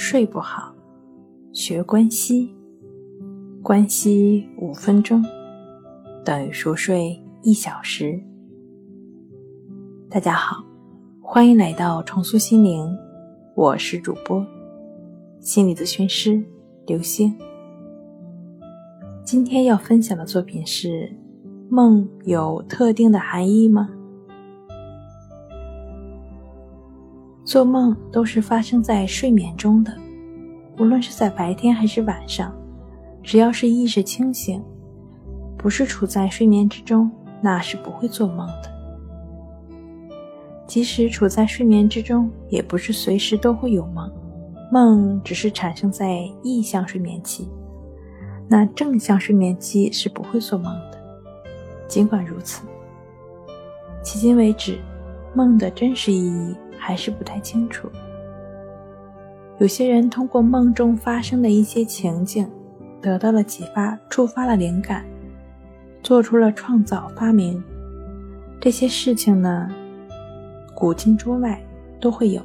睡不好，学关西，关西五分钟等于熟睡一小时。大家好，欢迎来到重塑心灵，我是主播心理咨询师刘星。今天要分享的作品是：梦有特定的含义吗？做梦都是发生在睡眠中的，无论是在白天还是晚上，只要是意识清醒，不是处在睡眠之中，那是不会做梦的。即使处在睡眠之中，也不是随时都会有梦，梦只是产生在意向睡眠期，那正向睡眠期是不会做梦的。尽管如此，迄今为止，梦的真实意义。还是不太清楚。有些人通过梦中发生的一些情景，得到了启发，触发了灵感，做出了创造发明。这些事情呢，古今中外都会有。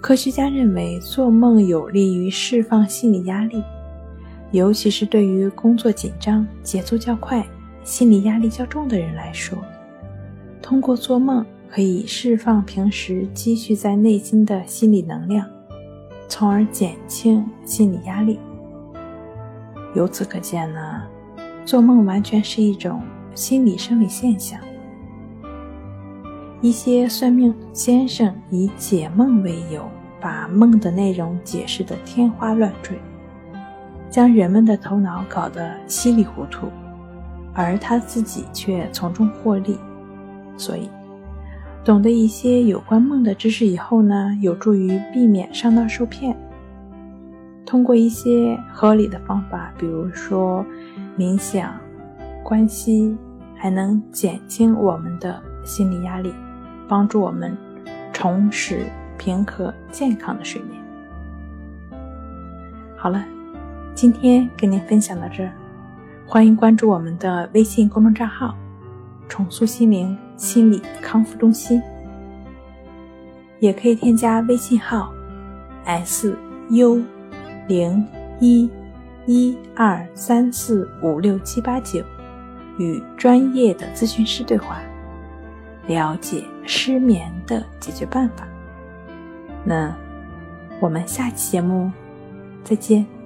科学家认为，做梦有利于释放心理压力，尤其是对于工作紧张、节奏较快、心理压力较重的人来说，通过做梦。可以释放平时积蓄在内心的心理能量，从而减轻心理压力。由此可见呢，做梦完全是一种心理生理现象。一些算命先生以解梦为由，把梦的内容解释得天花乱坠，将人们的头脑搞得稀里糊涂，而他自己却从中获利。所以。懂得一些有关梦的知识以后呢，有助于避免上当受骗。通过一些合理的方法，比如说冥想、关系，还能减轻我们的心理压力，帮助我们重拾平和健康的睡眠。好了，今天跟您分享到这儿，欢迎关注我们的微信公众账号“重塑心灵”。心理康复中心，也可以添加微信号 s u 零一一二三四五六七八九，与专业的咨询师对话，了解失眠的解决办法。那我们下期节目再见。